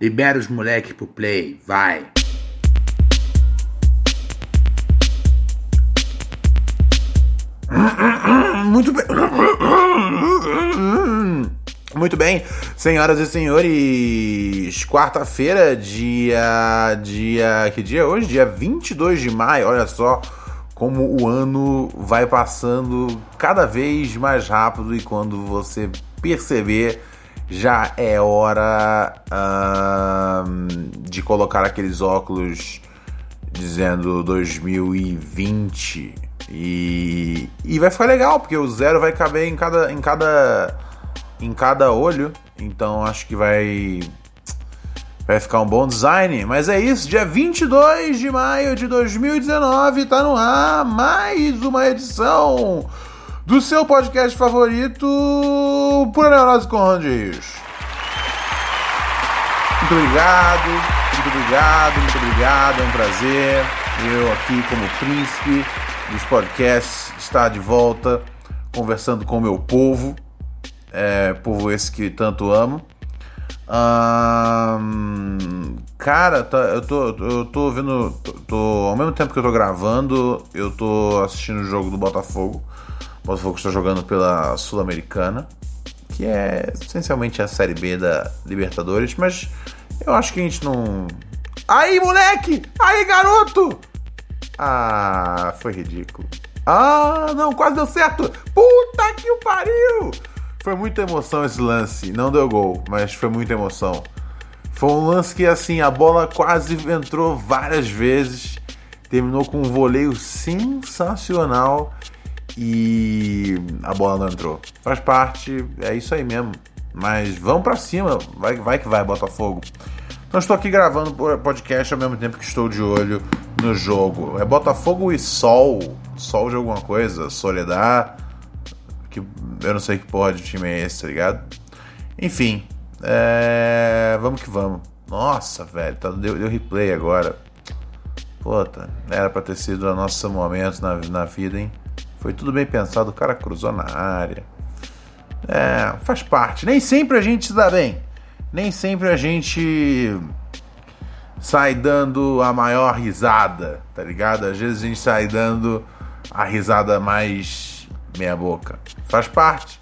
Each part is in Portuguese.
Libera os moleque pro play, vai. Muito bem. Muito bem, senhoras e senhores, quarta-feira, dia. Dia. Que dia é hoje? Dia 22 de maio, olha só como o ano vai passando cada vez mais rápido e quando você perceber já é hora de colocar aqueles óculos dizendo 2020 e, e vai ficar legal porque o zero vai caber em cada em cada em cada olho. Então acho que vai vai ficar um bom design. Mas é isso dia 22 de maio de 2019 tá no ar mais uma edição do seu podcast favorito, Pura Neurose com Rondis. Muito obrigado, muito obrigado, muito obrigado, é um prazer. Eu aqui como príncipe dos podcasts estar de volta conversando com o meu povo, é, povo esse que tanto amo. cara, tá, eu, tô, eu tô vendo. Tô, ao mesmo tempo que eu tô gravando, eu tô assistindo o jogo do Botafogo. Botafogo está jogando pela Sul-Americana, que é essencialmente a Série B da Libertadores, mas eu acho que a gente não. Aí, moleque! Aí, garoto! Ah, foi ridículo. Ah, não, quase deu certo! Puta que o pariu! Foi muita emoção esse lance. Não deu gol, mas foi muita emoção. Foi um lance que, assim, a bola quase entrou várias vezes. Terminou com um voleio sensacional e a bola não entrou. Faz parte, é isso aí mesmo. Mas vamos para cima, vai, vai que vai, Botafogo. Então estou aqui gravando podcast ao mesmo tempo que estou de olho no jogo. É Botafogo e Sol, Sol de alguma coisa, Soledad, que eu não sei que porra de time é esse, tá ligado? Enfim, é... vamos que vamos. Nossa, velho, tá, deu, deu replay agora. Puta, era pra ter sido o nosso momento na, na vida, hein? Foi tudo bem pensado, o cara cruzou na área. É, faz parte. Nem sempre a gente se dá bem. Nem sempre a gente sai dando a maior risada, tá ligado? Às vezes a gente sai dando a risada mais meia boca. Faz parte.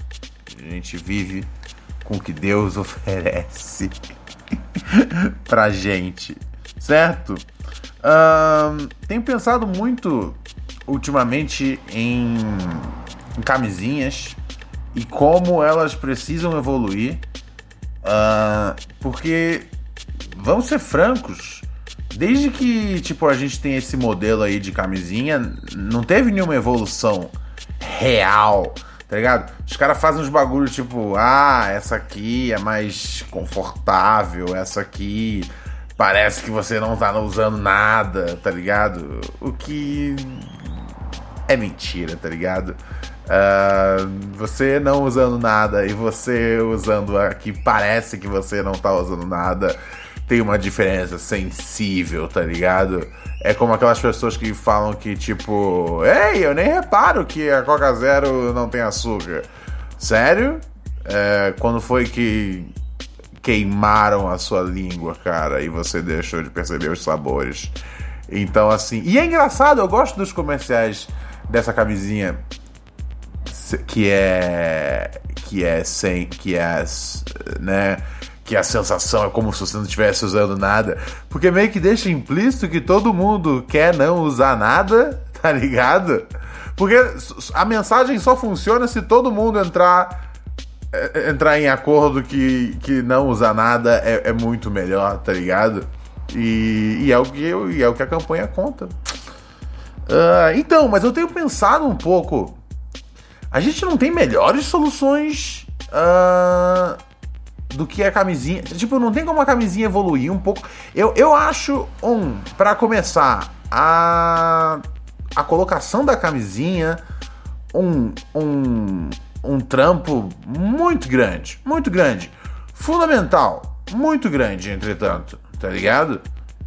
A gente vive com o que Deus oferece pra gente, certo? Um, tenho pensado muito ultimamente em, em camisinhas e como elas precisam evoluir, uh, porque vamos ser francos, desde que tipo a gente tem esse modelo aí de camisinha, não teve nenhuma evolução real, tá ligado? Os caras fazem uns bagulhos tipo, ah, essa aqui é mais confortável, essa aqui parece que você não tá usando nada, tá ligado? O que é mentira, tá ligado? Uh, você não usando nada e você usando a que parece que você não tá usando nada tem uma diferença sensível, tá ligado? É como aquelas pessoas que falam que, tipo, ei, eu nem reparo que a Coca Zero não tem açúcar. Sério? É, quando foi que queimaram a sua língua, cara, e você deixou de perceber os sabores? Então, assim. E é engraçado, eu gosto dos comerciais dessa camisinha que é que é sem que é né que a sensação é como se você não estivesse usando nada. Porque meio que deixa implícito que todo mundo quer não usar nada tá ligado? Porque a mensagem só funciona se todo mundo entrar é, entrar em acordo que, que não usar nada é, é muito melhor tá ligado? E, e é o que e é o que a campanha conta Uh, então, mas eu tenho pensado um pouco. A gente não tem melhores soluções uh, do que a camisinha. Tipo, não tem como a camisinha evoluir um pouco. Eu, eu acho, um, para começar, a, a colocação da camisinha, um, um, um trampo muito grande. Muito grande. Fundamental. Muito grande, entretanto. Tá ligado?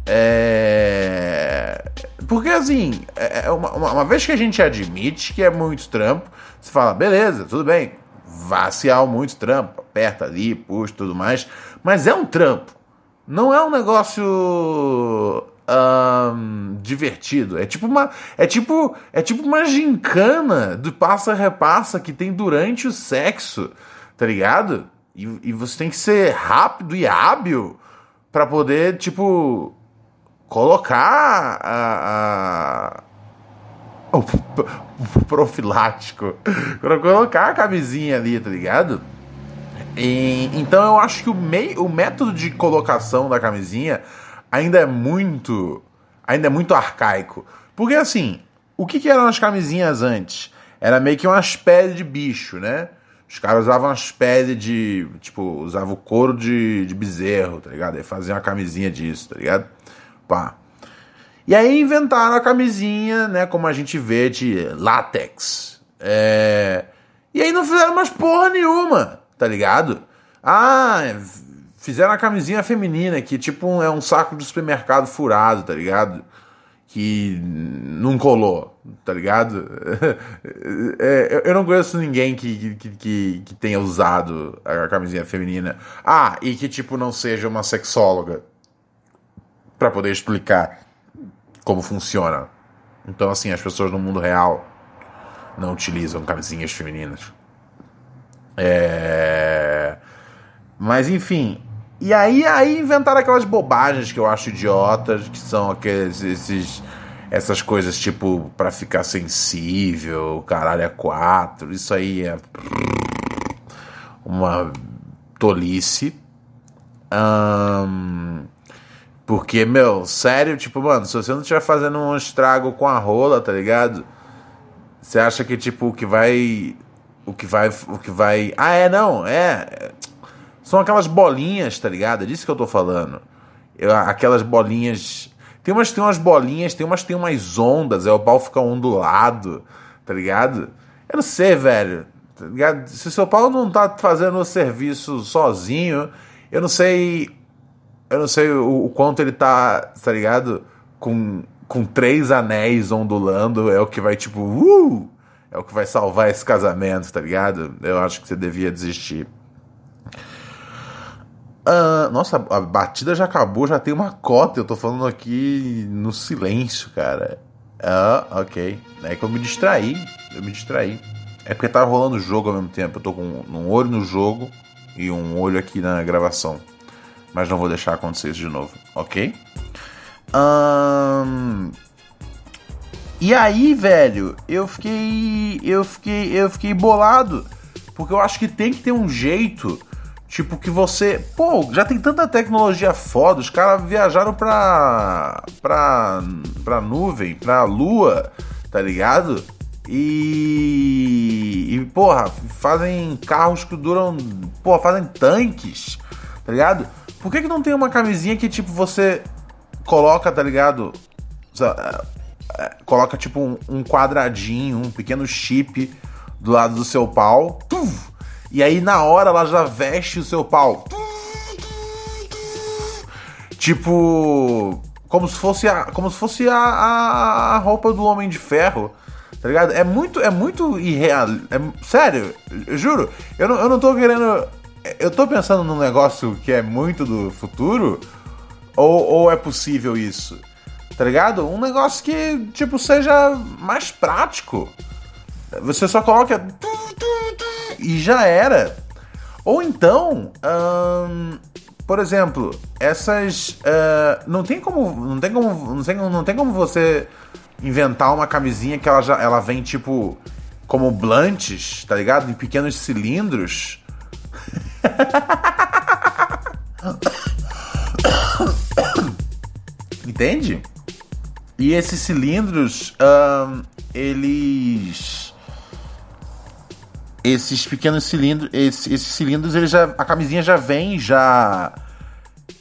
É. Porque assim, é, é uma, uma, vez que a gente admite que é muito trampo, você fala, beleza, tudo bem, vaciar muito trampo, aperta ali, puxa tudo mais, mas é um trampo. Não é um negócio um, divertido. É tipo uma. É tipo. É tipo uma gincana do passa-repassa que tem durante o sexo. Tá ligado? E, e você tem que ser rápido e hábil para poder, tipo, colocar a, a o, o profilático, colocar a camisinha ali, tá ligado? E, então eu acho que o, mei, o método de colocação da camisinha ainda é muito ainda é muito arcaico. Porque assim, o que, que eram as camisinhas antes? Era meio que umas peles de bicho, né? Os caras usavam as peles de. Tipo, usavam o couro de, de bezerro, tá ligado? Aí faziam uma camisinha disso, tá ligado? Pá. E aí inventaram a camisinha, né? Como a gente vê de látex. É... E aí não fizeram mais porra nenhuma, tá ligado? Ah, fizeram a camisinha feminina, que tipo é um saco de supermercado furado, tá ligado? Que não colou, tá ligado? É, eu não conheço ninguém que, que, que, que tenha usado a camisinha feminina. Ah, e que tipo não seja uma sexóloga para poder explicar como funciona. Então, assim, as pessoas no mundo real não utilizam camisinhas femininas. É... Mas, enfim. E aí, aí inventaram aquelas bobagens que eu acho idiotas, que são aqueles, esses, essas coisas tipo para ficar sensível, caralho, é quatro. Isso aí é uma tolice. Um, porque, meu, sério, tipo, mano, se você não estiver fazendo um estrago com a rola, tá ligado? Você acha que, tipo, o que vai. O que vai. O que vai. Ah, é, não, é. São aquelas bolinhas, tá ligado? É disso que eu tô falando. Eu, aquelas bolinhas. Tem umas tem umas bolinhas, tem umas tem umas ondas, aí o pau fica ondulado, tá ligado? Eu não sei, velho. Tá ligado? Se o seu pau não tá fazendo o serviço sozinho, eu não sei eu não sei o, o, quanto ele tá, tá ligado? Com, com três anéis ondulando, é o que vai tipo, uh! É o que vai salvar esse casamento, tá ligado? Eu acho que você devia desistir. Uh, nossa, a batida já acabou, já tem uma cota. Eu tô falando aqui no silêncio, cara. Ah, ok. É que eu me distraí. Eu me distraí. É porque tá rolando o jogo ao mesmo tempo. Eu tô com um olho no jogo e um olho aqui na gravação mas não vou deixar acontecer isso de novo, ok? Um... E aí, velho, eu fiquei. Eu fiquei. Eu fiquei bolado. Porque eu acho que tem que ter um jeito. Tipo, que você. Pô, já tem tanta tecnologia foda. Os caras viajaram pra. pra. pra nuvem, pra lua, tá ligado? E. E, porra, fazem carros que duram. Porra, fazem tanques, tá ligado? Por que, que não tem uma camisinha que, tipo, você coloca, tá ligado? É, é, coloca, tipo, um, quadradinho, um pequeno chip do lado do seu pau. E aí, na hora, ela já veste o seu pau. Tipo. Como se fosse a, como se fosse a, a, a roupa do Homem de Ferro. Tá ligado? É muito, é muito irreal. É, sério, eu juro. Eu não, eu não tô querendo eu tô pensando num negócio que é muito do futuro, ou, ou é possível isso? Tá ligado? Um negócio que, tipo, seja mais prático. Você só coloca. E já era. Ou então. Hum, por exemplo, essas. Uh, não tem como. Não tem como. Não tem, não tem como você inventar uma camisinha que ela já ela vem tipo como blunts, tá ligado? Em pequenos cilindros Entende? E esses cilindros, um, eles. esses pequenos cilindros, esses, esses cilindros, ele já, a camisinha já vem já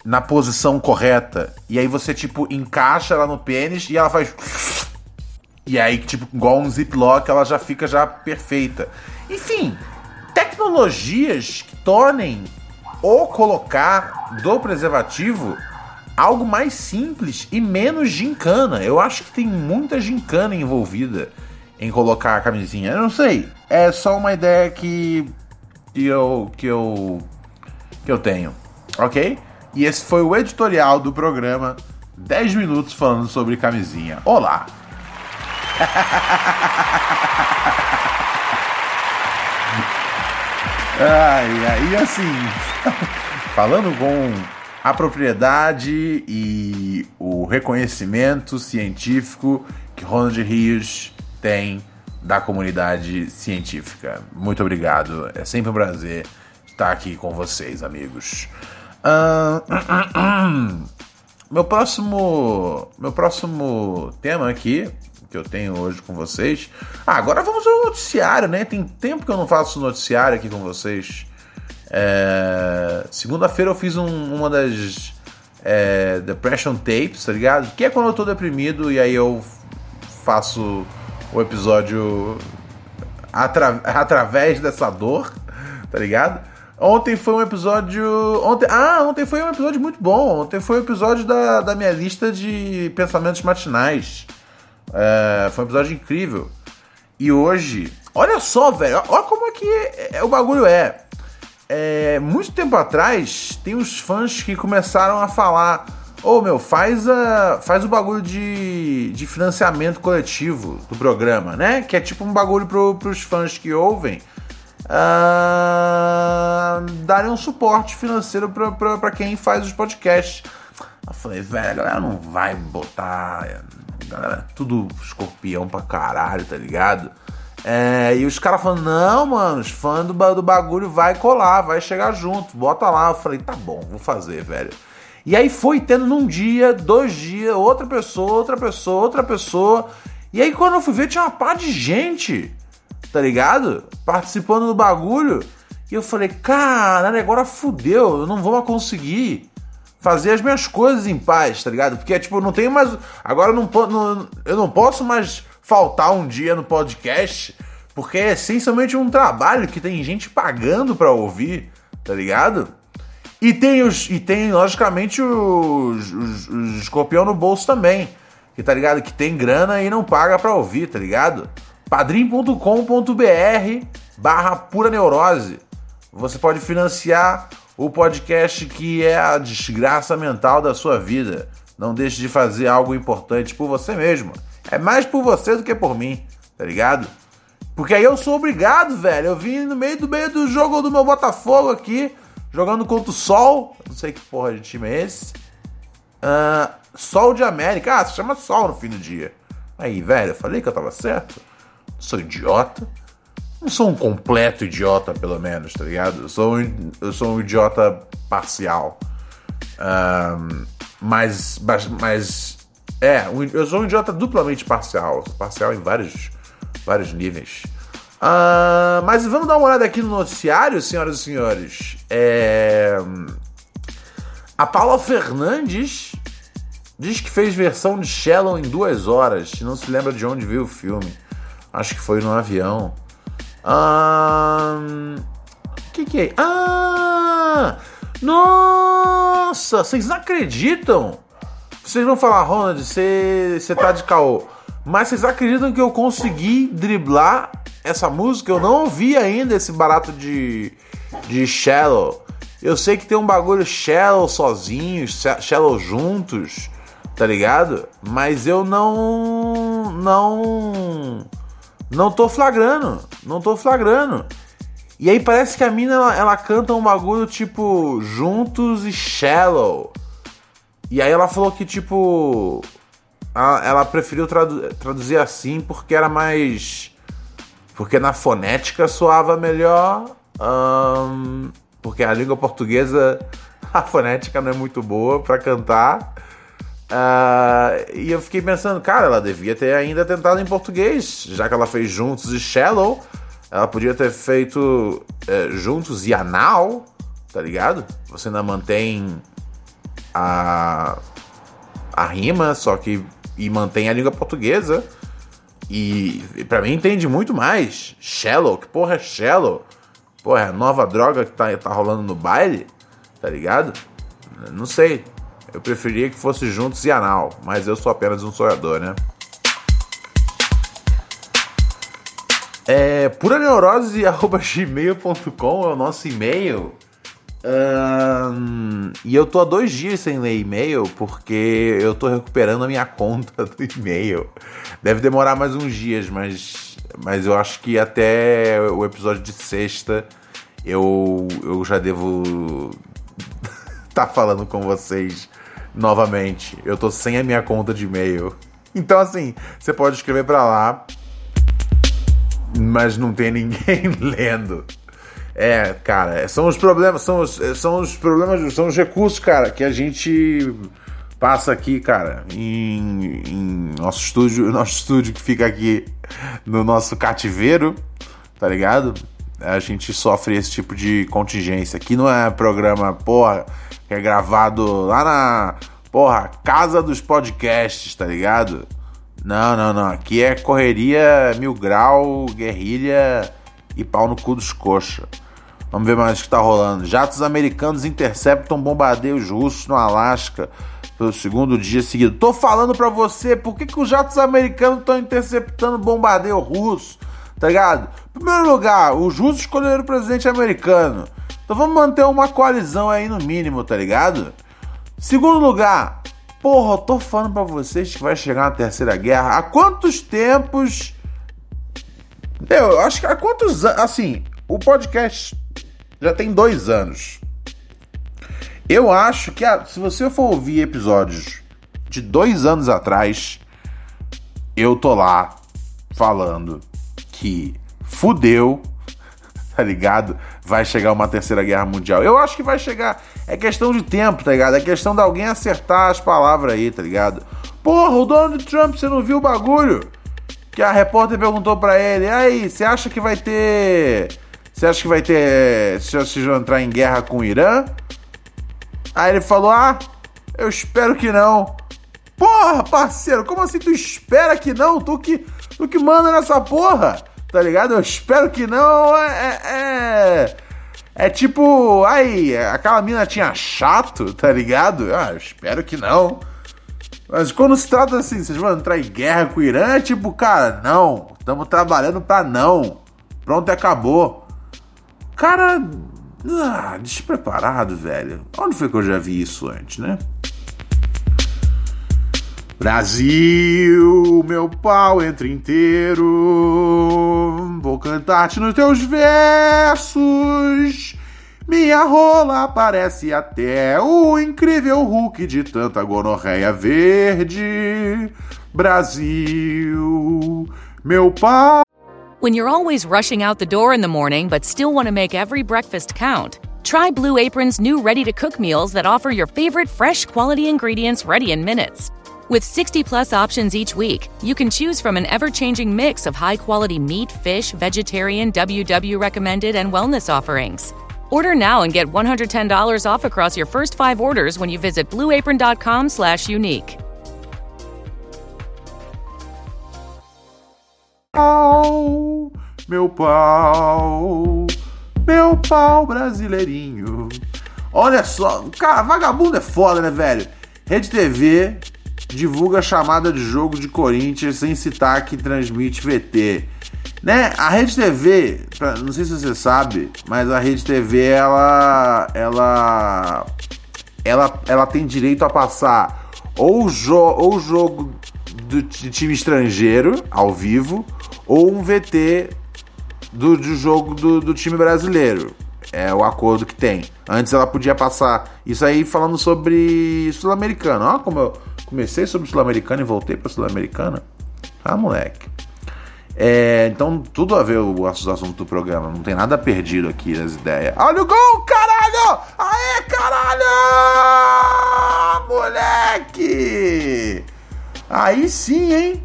na posição correta. E aí você, tipo, encaixa ela no pênis e ela faz. E aí, tipo, igual um ziplock, ela já fica já perfeita. Enfim, tecnologias tornem o colocar do preservativo algo mais simples e menos gincana. Eu acho que tem muita gincana envolvida em colocar a camisinha. Eu não sei. É só uma ideia que, que eu que eu que eu tenho, ok? E esse foi o editorial do programa 10 minutos falando sobre camisinha. Olá. ai, e assim, falando com a propriedade e o reconhecimento científico que Ronald Rios tem da comunidade científica. Muito obrigado. É sempre um prazer estar aqui com vocês, amigos. Uh, meu próximo, meu próximo tema aqui que eu tenho hoje com vocês. Ah, agora vamos ao noticiário, né? Tem tempo que eu não faço noticiário aqui com vocês. É... Segunda-feira eu fiz um, uma das é, Depression Tapes, tá ligado? Que é quando eu tô deprimido e aí eu faço o episódio atra através dessa dor, tá ligado? Ontem foi um episódio. Ontem, ah, ontem foi um episódio muito bom. Ontem foi um episódio da, da minha lista de pensamentos matinais. É, foi um episódio incrível. E hoje, olha só, velho, olha como é que é, é, o bagulho é. é. Muito tempo atrás, tem uns fãs que começaram a falar Ô, oh, meu, faz, a, faz o bagulho de, de financiamento coletivo do programa, né? Que é tipo um bagulho pro, pros fãs que ouvem uh, darem um suporte financeiro para quem faz os podcasts. Eu falei, velho, a galera não vai botar. Galera, tudo escorpião pra caralho, tá ligado? É, e os caras falando, não, mano, os fãs do, do bagulho vai colar, vai chegar junto, bota lá. Eu falei, tá bom, vou fazer, velho. E aí foi tendo num dia, dois dias, outra pessoa, outra pessoa, outra pessoa. E aí quando eu fui ver, tinha uma pá de gente, tá ligado? Participando do bagulho. E eu falei, caralho, agora fudeu, eu não vou mais conseguir fazer as minhas coisas em paz, tá ligado? Porque, tipo, não tenho mais. Agora eu não, não, eu não posso mais faltar um dia no podcast, porque é essencialmente um trabalho que tem gente pagando pra ouvir, tá ligado? E tem, os, e tem logicamente, os, os, os escorpião no bolso também. Que tá ligado? Que tem grana e não paga pra ouvir, tá ligado? padrim.com.br barra pura neurose. Você pode financiar o podcast que é a desgraça mental da sua vida. Não deixe de fazer algo importante por você mesmo. É mais por você do que por mim, tá ligado? Porque aí eu sou obrigado, velho. Eu vim no meio do meio do jogo do meu Botafogo aqui jogando contra o Sol. Não sei que porra de time é esse. Uh, Sol de América. Ah, se chama Sol no fim do dia. Aí, velho, eu falei que eu tava certo. Sou idiota. Não sou um completo idiota, pelo menos, tá ligado? Eu sou um, eu sou um idiota parcial. Um, mas, mas. É, eu sou um idiota duplamente parcial. Parcial em vários, vários níveis. Uh, mas vamos dar uma olhada aqui no noticiário, senhoras e senhores. É... A Paula Fernandes diz que fez versão de Shallow em duas horas. Não se lembra de onde viu o filme. Acho que foi no avião. Um... que, que é? Ah! Nossa! Vocês não acreditam? Vocês vão falar, Ronald, você, você tá de caô. Mas vocês acreditam que eu consegui driblar essa música? Eu não ouvi ainda esse barato de, de Shallow. Eu sei que tem um bagulho Shallow sozinhos, Shallow juntos, tá ligado? Mas eu não. Não. Não tô flagrando. Não tô flagrando. E aí parece que a mina ela, ela canta um bagulho tipo juntos e shallow. E aí ela falou que tipo ela preferiu tradu traduzir assim porque era mais. Porque na fonética soava melhor. Um, porque a língua portuguesa, a fonética não é muito boa para cantar. Uh, e eu fiquei pensando, cara, ela devia ter ainda tentado em português, já que ela fez Juntos e Shallow. Ela podia ter feito é, juntos e anal, tá ligado? Você ainda mantém a, a rima, só que. e mantém a língua portuguesa. E, e para mim entende muito mais. Shallow, que porra é shallow? Porra, é a nova droga que tá, tá rolando no baile, tá ligado? Não sei. Eu preferia que fosse juntos e anal, mas eu sou apenas um sonhador, né? É puraneurose.gmail.com é o nosso e-mail. Um, e eu tô há dois dias sem ler e-mail porque eu tô recuperando a minha conta do e-mail. Deve demorar mais uns dias, mas, mas eu acho que até o episódio de sexta eu, eu já devo estar tá falando com vocês novamente. Eu tô sem a minha conta de e-mail. Então, assim, você pode escrever para lá, mas não tem ninguém lendo. É, cara, são os problemas, são os, são os problemas, são os recursos, cara, que a gente passa aqui, cara, em, em nosso estúdio, nosso estúdio que fica aqui no nosso cativeiro, tá ligado? A gente sofre esse tipo de contingência. Aqui não é programa, porra, que é gravado lá na, porra, casa dos podcasts, tá ligado? Não, não, não. Aqui é correria mil grau, guerrilha e pau no cu dos coxa. Vamos ver mais o que está rolando. Jatos americanos interceptam bombardeios russos no Alasca pelo segundo dia seguido. Tô falando para você, por que, que os jatos americanos estão interceptando bombardeio russo? Tá ligado? Primeiro lugar, os russos escolheram o presidente americano. Então vamos manter uma coalizão aí no mínimo, tá ligado? Segundo lugar, porra, eu tô falando pra vocês que vai chegar uma terceira guerra. Há quantos tempos. Eu acho que há quantos anos. Assim, o podcast já tem dois anos. Eu acho que se você for ouvir episódios de dois anos atrás, eu tô lá falando que fudeu, tá ligado? Vai chegar uma terceira guerra mundial. Eu acho que vai chegar. É questão de tempo, tá ligado? É questão de alguém acertar as palavras aí, tá ligado? Porra, o Donald Trump, você não viu o bagulho? Que a repórter perguntou para ele: aí, você acha que vai ter você acha que vai ter. Vocês vão entrar em guerra com o Irã? Aí ele falou: Ah, eu espero que não. Porra, parceiro, como assim tu espera que não? Tu que, tu que manda nessa porra, tá ligado? Eu espero que não. É. É, é, é tipo. Aí, aquela mina tinha chato, tá ligado? Ah, eu espero que não. Mas quando se trata assim, vocês vão entrar em guerra com o Irã, é tipo, cara, não. Estamos trabalhando pra não. Pronto, acabou. Cara, ah, despreparado, velho. Onde foi que eu já vi isso antes, né? Brasil, meu pau entra inteiro. Vou cantar-te nos teus versos. Minha rola parece até o incrível Hulk de tanta gonorreia verde. Brasil, meu pau. When you're always rushing out the door in the morning but still want to make every breakfast count, try Blue Apron's new ready to cook meals that offer your favorite fresh quality ingredients ready in minutes. With 60 plus options each week, you can choose from an ever changing mix of high quality meat, fish, vegetarian, WW recommended, and wellness offerings. Order now and get $110 off across your first five orders when you visit blueapron.com slash unique. pau, meu pau, meu pau brasileirinho. Olha só, cara, vagabundo é foda, né, velho? Rede TV divulga chamada de jogo de Corinthians sem citar que transmite VT. Né? A Rede TV, não sei se você sabe, mas a Rede TV ela ela ela, ela tem direito a passar ou o jo ou jogo do, de time estrangeiro ao vivo ou um VT do, do jogo do, do time brasileiro. É o acordo que tem. Antes ela podia passar. Isso aí falando sobre Sul-Americano. Ó, como eu comecei sobre Sul-Americano e voltei para Sul-Americana. Ah, moleque. É, então, tudo a ver o assunto do programa. Não tem nada perdido aqui nas ideias. Olha o gol, caralho! Aê, caralho! Moleque! Aí sim, hein?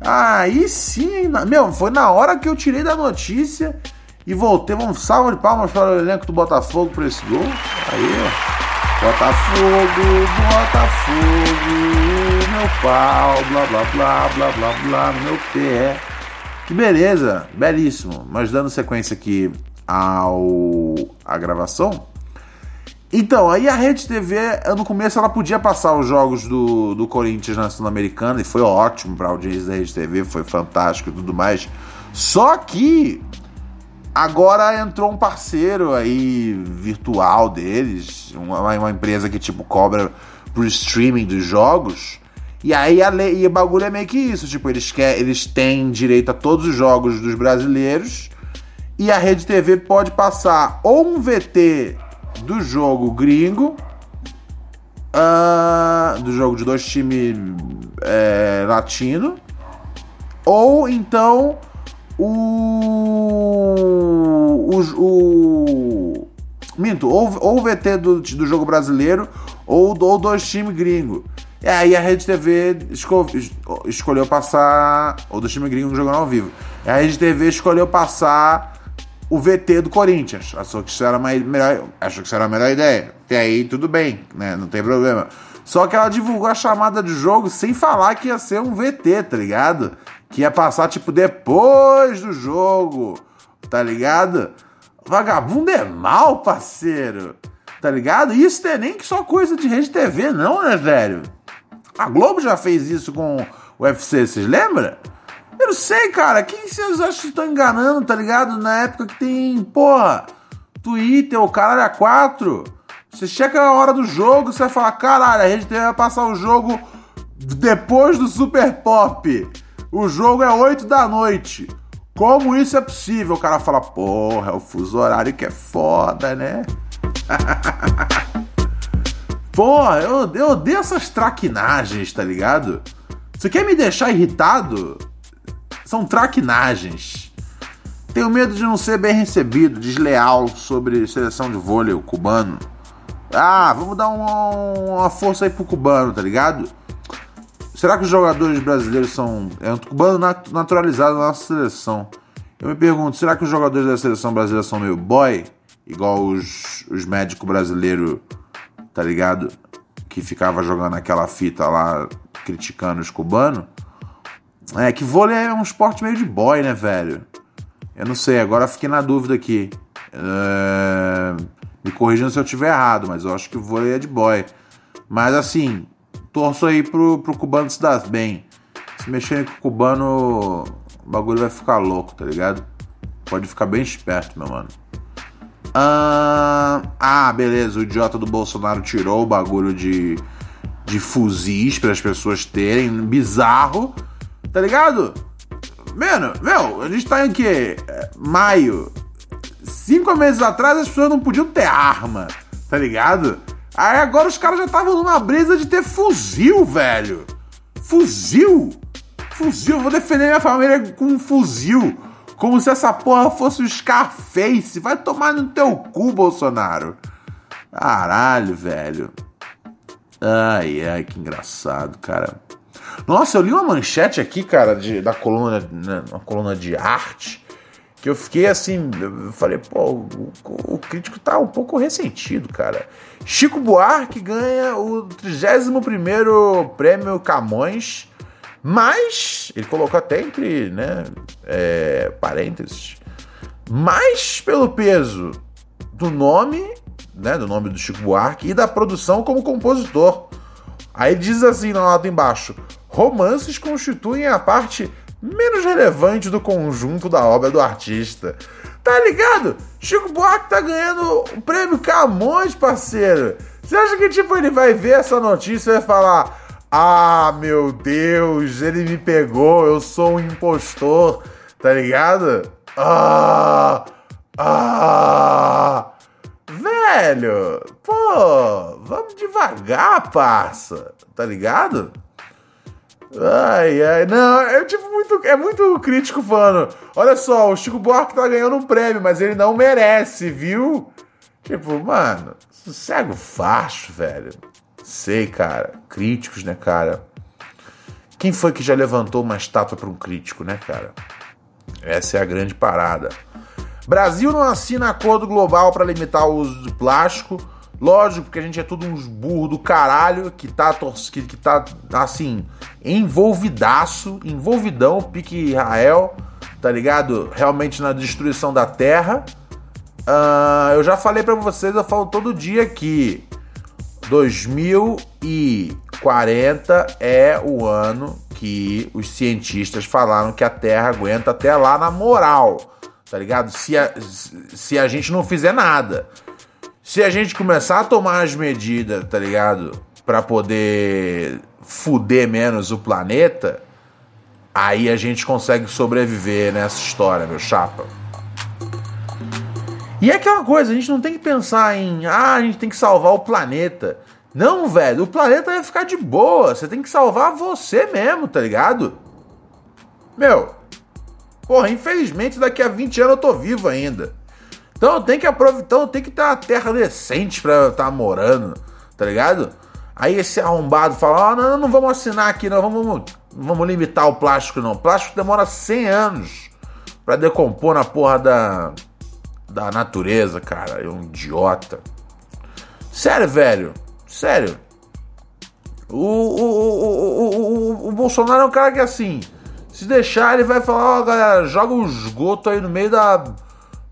Aí sim, meu, foi na hora que eu tirei da notícia e voltei. Um salve de palmas para o elenco do Botafogo por esse gol. Aí, Botafogo, Botafogo, meu pau, blá blá blá blá blá blá, meu pé. Que beleza, belíssimo. Mas dando sequência aqui ao a gravação. Então, aí a Rede TV, no começo, ela podia passar os jogos do, do Corinthians na Sul-Americana e foi ótimo para a audiência da Rede TV, foi fantástico e tudo mais. Só que agora entrou um parceiro aí virtual deles, uma, uma empresa que tipo cobra pro streaming dos jogos. E aí a lei, e o bagulho é meio que isso, tipo, eles, quer, eles têm direito a todos os jogos dos brasileiros e a Rede TV pode passar ou um VT do jogo gringo, uh, do jogo de dois times é, latino, ou então o, o, o minto, ou, ou o VT do, do jogo brasileiro ou, ou dois times gringo. E aí a Rede TV esco, escolheu passar, ou do time gringo jogando ao vivo. E a Rede TV escolheu passar o VT do Corinthians. Achou que isso era uma melhor, achou que isso era a melhor ideia. E aí tudo bem, né? Não tem problema. Só que ela divulgou a chamada de jogo sem falar que ia ser um VT, tá ligado? Que ia passar tipo depois do jogo, tá ligado? Vagabundo é mal, parceiro. Tá ligado? Isso não é nem que só coisa de rede TV, não, né, velho? A Globo já fez isso com o UFC, vocês lembram? Eu não sei, cara. Quem vocês acham que estão enganando, tá ligado? Na época que tem, porra, Twitter, o caralho a 4. Você chega a hora do jogo, você vai falar, caralho, a gente vai passar o jogo depois do Super Pop. O jogo é 8 da noite. Como isso é possível? O cara fala, porra, é o fuso horário que é foda, né? porra, eu, eu odeio essas traquinagens, tá ligado? Você quer me deixar irritado? São traquinagens. Tenho medo de não ser bem recebido, desleal sobre seleção de vôlei cubano. Ah, vamos dar uma, uma força aí pro cubano, tá ligado? Será que os jogadores brasileiros são. É um cubano naturalizado na nossa seleção. Eu me pergunto, será que os jogadores da seleção brasileira são meio boy? Igual os, os médicos brasileiros, tá ligado? Que ficava jogando aquela fita lá, criticando os cubanos. É que vôlei é um esporte meio de boy, né, velho? Eu não sei, agora fiquei na dúvida aqui. É... Me corrigindo se eu estiver errado, mas eu acho que vôlei é de boy. Mas assim, torço aí pro, pro cubano se dar bem. Se mexerem com o cubano, o bagulho vai ficar louco, tá ligado? Pode ficar bem esperto, meu mano. Ah, ah beleza, o idiota do Bolsonaro tirou o bagulho de, de fuzis para as pessoas terem. Bizarro. Tá ligado? Mano, meu, a gente tá em que? Maio. Cinco meses atrás as pessoas não podiam ter arma, tá ligado? Aí agora os caras já estavam numa brisa de ter fuzil, velho. Fuzil? Fuzil, vou defender minha família com um fuzil. Como se essa porra fosse o Scarface. Vai tomar no teu cu, Bolsonaro. Caralho, velho. Ai, ai, que engraçado, cara. Nossa, eu li uma manchete aqui, cara, de, da coluna, né, uma coluna de arte, que eu fiquei assim, eu falei, pô, o, o, crítico tá um pouco ressentido, cara. Chico Buarque ganha o 31 prêmio Camões, mas, ele colocou até entre, né, é, parênteses, mais pelo peso do nome, né, do nome do Chico Buarque e da produção como compositor. Aí diz assim na nota embaixo: romances constituem a parte menos relevante do conjunto da obra do artista. Tá ligado? Chico Buarque tá ganhando o prêmio Camões, parceiro. Você acha que tipo ele vai ver essa notícia e vai falar: "Ah, meu Deus, ele me pegou, eu sou um impostor", tá ligado? Ah! Ah! Velho, pô, vamos devagar, parça, tá ligado? Ai, ai, não, é tipo muito, é muito crítico falando. Olha só, o Chico Buarque tá ganhando um prêmio, mas ele não merece, viu? Tipo, mano, sossego facho, velho. Sei, cara. Críticos, né, cara? Quem foi que já levantou uma estátua para um crítico, né, cara? Essa é a grande parada. Brasil não assina acordo global para limitar o uso de plástico. Lógico, porque a gente é tudo uns burro do caralho que tá, que, que tá assim, envolvidaço, envolvidão, pique Israel, tá ligado? Realmente na destruição da terra. Uh, eu já falei para vocês, eu falo todo dia que 2040 é o ano que os cientistas falaram que a Terra aguenta até lá na moral, tá ligado? Se a, se a gente não fizer nada. Se a gente começar a tomar as medidas, tá ligado? Para poder fuder menos o planeta, aí a gente consegue sobreviver nessa história, meu chapa. E é aquela coisa, a gente não tem que pensar em, ah, a gente tem que salvar o planeta. Não, velho, o planeta vai ficar de boa. Você tem que salvar você mesmo, tá ligado? Meu, porra, infelizmente daqui a 20 anos eu tô vivo ainda. Então tenho que aproveitar, então tenho que ter uma terra decente pra estar tá morando, tá ligado? Aí esse arrombado fala: ah, não, não vamos assinar aqui, não, vamos, vamos limitar o plástico, não. O plástico demora 100 anos para decompor na porra da, da natureza, cara. É um idiota. Sério, velho. Sério. O, o, o, o, Bolsonaro é um cara que assim. Se deixar, ele vai falar, ó, galera, joga o esgoto aí no meio da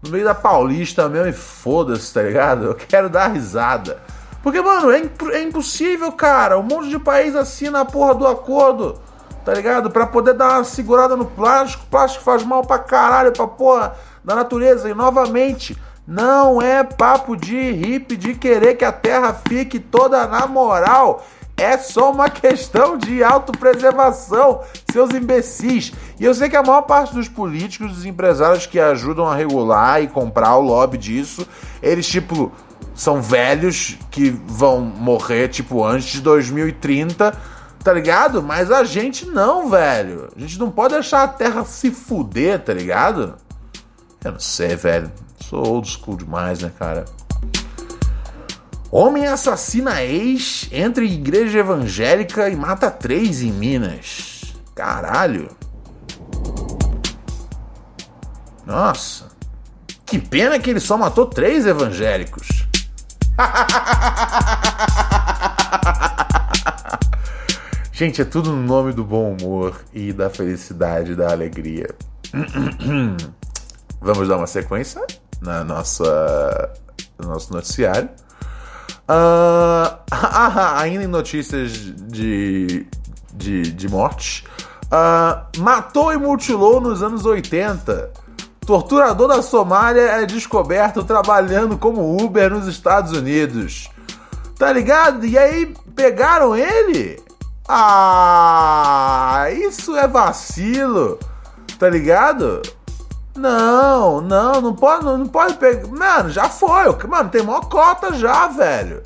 no meio da Paulista mesmo e foda-se, tá ligado? Eu quero dar risada. Porque, mano, é, imp é impossível, cara. Um monte de país assina a porra do acordo, tá ligado? Pra poder dar uma segurada no plástico. O plástico faz mal pra caralho, pra porra da natureza. E novamente, não é papo de hippie de querer que a terra fique toda na moral. É só uma questão de autopreservação, seus imbecis. E eu sei que a maior parte dos políticos, dos empresários que ajudam a regular e comprar o lobby disso, eles, tipo, são velhos que vão morrer, tipo, antes de 2030, tá ligado? Mas a gente não, velho. A gente não pode deixar a terra se fuder, tá ligado? Eu não sei, velho. Sou old school demais, né, cara? Homem assassina ex, entra em igreja evangélica e mata três em Minas. Caralho. Nossa. Que pena que ele só matou três evangélicos. Gente, é tudo no nome do bom humor e da felicidade, da alegria. Vamos dar uma sequência na nossa, no nosso noticiário. Uh, ainda em notícias de, de, de morte. Uh, matou e mutilou nos anos 80. Torturador da Somália é descoberto trabalhando como Uber nos Estados Unidos. Tá ligado? E aí pegaram ele? Ah, isso é vacilo. Tá ligado? Não, não, não pode, não, não pode pegar. Mano, já foi. Mano, tem maior cota já, velho.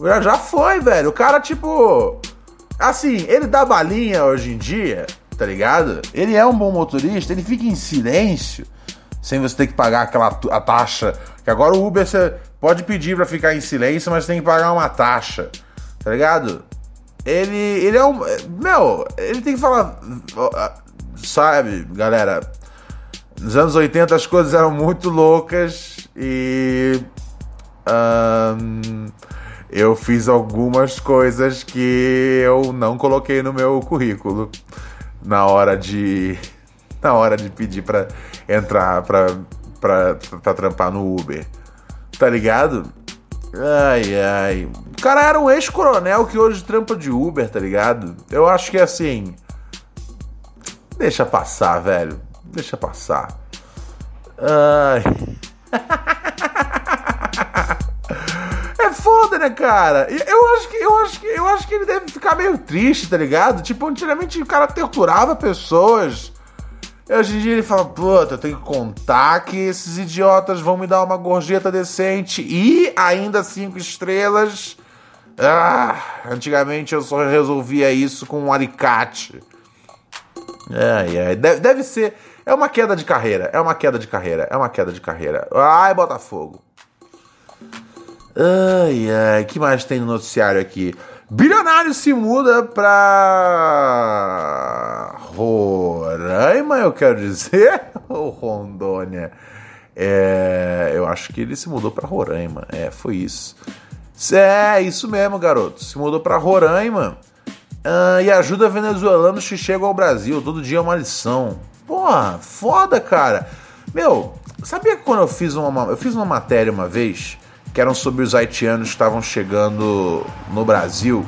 Já, já foi, velho. O cara, tipo. Assim, ele dá balinha hoje em dia, tá ligado? Ele é um bom motorista, ele fica em silêncio, sem você ter que pagar aquela a taxa. Que agora o Uber você pode pedir para ficar em silêncio, mas tem que pagar uma taxa, tá ligado? Ele, ele é um. Meu, ele tem que falar. Sabe, galera, nos anos 80 as coisas eram muito loucas e. Um, eu fiz algumas coisas que eu não coloquei no meu currículo na hora de. Na hora de pedir pra entrar pra trampar no Uber. Tá ligado? Ai, ai. O cara era um ex-coronel que hoje trampa de Uber, tá ligado? Eu acho que assim. Deixa passar, velho deixa passar. Ai. É foda, né, cara? Eu acho que eu acho que eu acho que ele deve ficar meio triste, tá ligado? Tipo, antigamente o cara torturava pessoas. E hoje em dia ele fala, puta, eu tenho que contar que esses idiotas vão me dar uma gorjeta decente e ainda cinco estrelas. Ah, antigamente eu só resolvia isso com um alicate. Ai, ai. Deve, deve ser. É uma queda de carreira, é uma queda de carreira, é uma queda de carreira. Ai, Botafogo. Ai, ai, que mais tem no noticiário aqui? Bilionário se muda pra Roraima, eu quero dizer, ou Rondônia. É, eu acho que ele se mudou para Roraima. É, foi isso. É, isso mesmo, garoto. Se mudou para Roraima uh, e ajuda venezuelanos que chegam ao Brasil. Todo dia é uma lição. Porra, foda, cara. Meu, sabia que quando eu fiz uma, eu fiz uma matéria uma vez que eram sobre os haitianos que estavam chegando no Brasil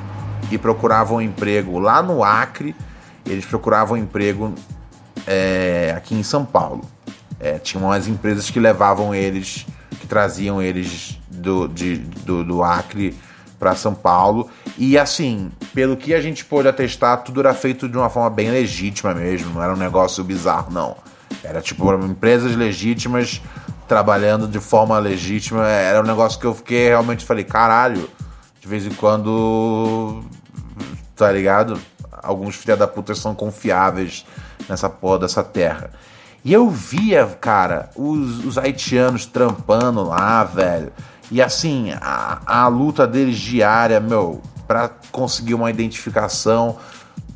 e procuravam emprego lá no Acre. Eles procuravam emprego é, aqui em São Paulo. É, tinham umas empresas que levavam eles, que traziam eles do, de, do, do Acre para São Paulo. E assim, pelo que a gente pôde atestar, tudo era feito de uma forma bem legítima mesmo, não era um negócio bizarro, não. Era tipo empresas legítimas trabalhando de forma legítima. Era um negócio que eu fiquei realmente falei, caralho, de vez em quando, tá ligado? Alguns filha da puta são confiáveis nessa porra dessa terra. E eu via, cara, os, os haitianos trampando lá, velho. E assim, a, a luta deles diária, meu, para conseguir uma identificação.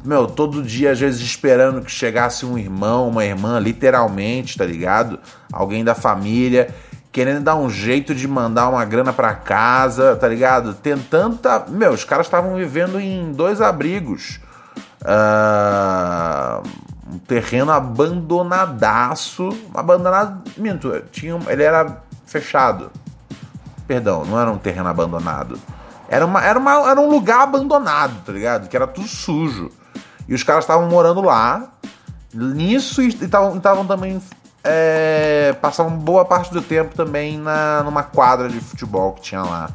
Meu, todo dia, às vezes, esperando que chegasse um irmão, uma irmã, literalmente, tá ligado? Alguém da família, querendo dar um jeito de mandar uma grana para casa, tá ligado? Tentando. Tá... Meu, os caras estavam vivendo em dois abrigos. Uh, um terreno abandonadaço. Abandonado. Minto, tinha, ele era fechado. Perdão, não era um terreno abandonado. Era, uma, era, uma, era um lugar abandonado, tá ligado? Que era tudo sujo. E os caras estavam morando lá. Nisso e estavam também. É, passavam boa parte do tempo também na, numa quadra de futebol que tinha lá.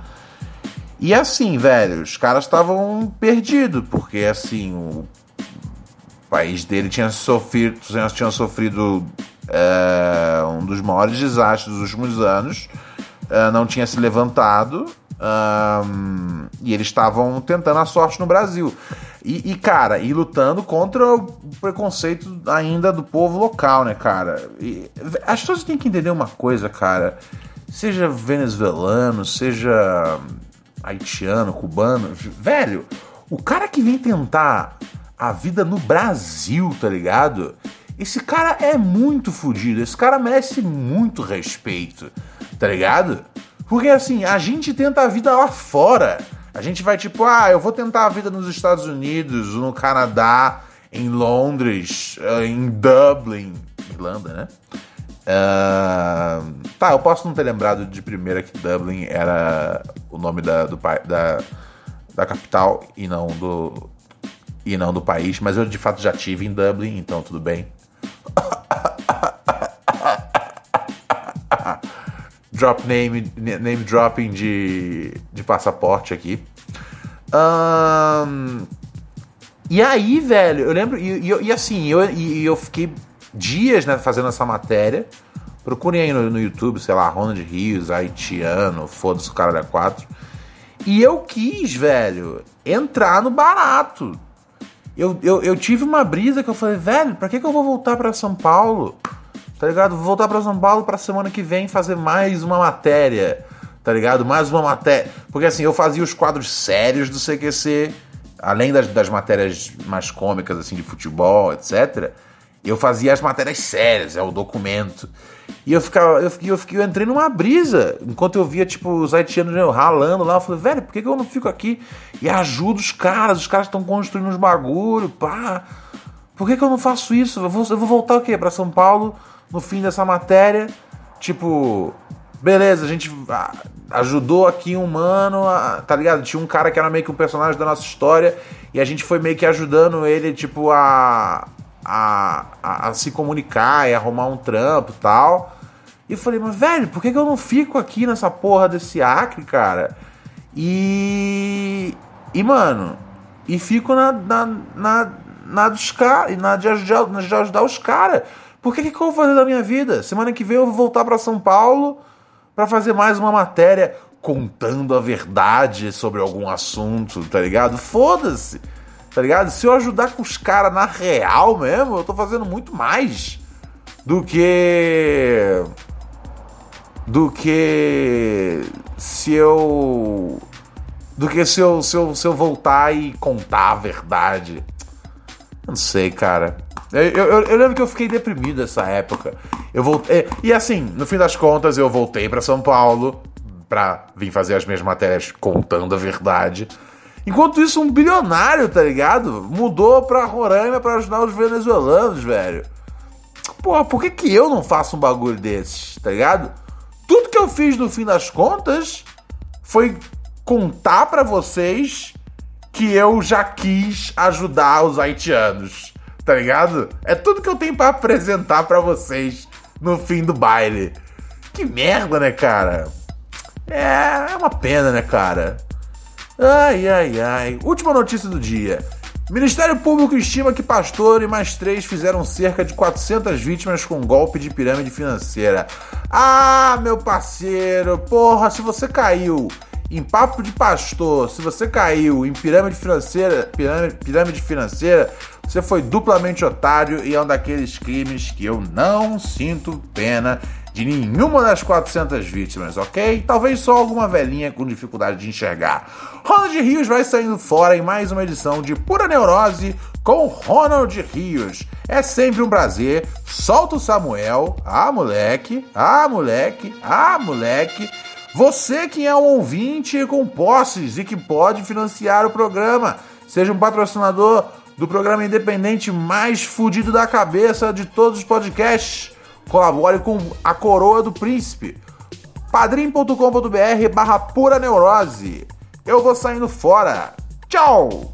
E assim, velho, os caras estavam perdidos, porque assim, o país dele tinha sofrido, tinha sofrido é, um dos maiores desastres dos últimos anos, é, não tinha se levantado um, e eles estavam tentando a sorte no Brasil. E, e, cara, e lutando contra o preconceito ainda do povo local, né, cara? E, as pessoas têm que entender uma coisa, cara. Seja venezuelano, seja haitiano, cubano, velho, o cara que vem tentar a vida no Brasil, tá ligado? Esse cara é muito fodido, esse cara merece muito respeito, tá ligado? Porque assim, a gente tenta a vida lá fora. A gente vai tipo, ah, eu vou tentar a vida nos Estados Unidos, no Canadá, em Londres, eh, em Dublin, Irlanda, né? Uh, tá, eu posso não ter lembrado de primeira que Dublin era o nome da, do, da, da capital e não do, e não do país, mas eu de fato já tive em Dublin, então tudo bem. Drop name, name dropping de, de passaporte aqui. Um, e aí, velho, eu lembro, e, e, e assim, eu, e, eu fiquei dias né, fazendo essa matéria. Procurem aí no, no YouTube, sei lá, Ronald Rios, haitiano, foda-se o cara da 4. E eu quis, velho, entrar no barato eu, eu, eu tive uma brisa que eu falei, velho, pra que, que eu vou voltar para São Paulo? Tá ligado? Vou voltar para São Paulo pra semana que vem fazer mais uma matéria. Tá ligado? Mais uma matéria. Porque assim, eu fazia os quadros sérios do CQC, além das, das matérias mais cômicas, assim, de futebol, etc. Eu fazia as matérias sérias, é o documento. E eu ficava, eu, fiquei, eu, fiquei, eu entrei numa brisa. Enquanto eu via, tipo, os haitianos ralando lá, eu falei, velho, por que, que eu não fico aqui e ajudo os caras? Os caras estão construindo uns bagulho, pá. Por que, que eu não faço isso? Eu vou, eu vou voltar o quê? Pra São Paulo, no fim dessa matéria. Tipo, beleza, a gente ajudou aqui um mano, tá ligado? Tinha um cara que era meio que um personagem da nossa história e a gente foi meio que ajudando ele, tipo, a, a, a, a se comunicar e arrumar um trampo e tal. E falei, mas velho, por que, que eu não fico aqui nessa porra desse Acre, cara? E. E, mano, e fico na, na, na, na dos caras, na de ajudar, na de ajudar os caras. Por que, que eu vou fazer da minha vida? Semana que vem eu vou voltar para São Paulo para fazer mais uma matéria contando a verdade sobre algum assunto, tá ligado? Foda-se. Tá ligado? Se eu ajudar com os caras na real mesmo, eu tô fazendo muito mais do que. Do que. Se eu do que se eu, se eu, se eu voltar e contar a verdade. Não sei, cara. Eu, eu, eu, lembro que eu fiquei deprimido nessa época. Eu voltei. E assim, no fim das contas, eu voltei para São Paulo pra vir fazer as minhas matérias contando a verdade. Enquanto isso, um bilionário, tá ligado? Mudou pra Roraima para ajudar os venezuelanos, velho. Pô, por que, que eu não faço um bagulho desses, tá ligado? Tudo que eu fiz no fim das contas foi contar para vocês que eu já quis ajudar os haitianos, tá ligado? É tudo que eu tenho para apresentar para vocês no fim do baile. Que merda, né, cara? É, é uma pena, né, cara? Ai, ai, ai. Última notícia do dia. Ministério Público estima que pastor e mais três fizeram cerca de 400 vítimas com golpe de pirâmide financeira. Ah, meu parceiro, porra, se você caiu em papo de pastor, se você caiu em pirâmide financeira, pirâmide, pirâmide financeira, você foi duplamente otário e é um daqueles crimes que eu não sinto pena de nenhuma das 400 vítimas, ok? Talvez só alguma velhinha com dificuldade de enxergar. Ronald Rios vai saindo fora em mais uma edição de Pura Neurose com Ronald Rios. É sempre um prazer. Solta o Samuel. Ah, moleque. Ah, moleque. Ah, moleque. Você que é um ouvinte com posses e que pode financiar o programa, seja um patrocinador do programa independente mais fudido da cabeça de todos os podcasts. Colabore com a Coroa do Príncipe. padrim.com.br barra pura neurose. Eu vou saindo fora. Tchau!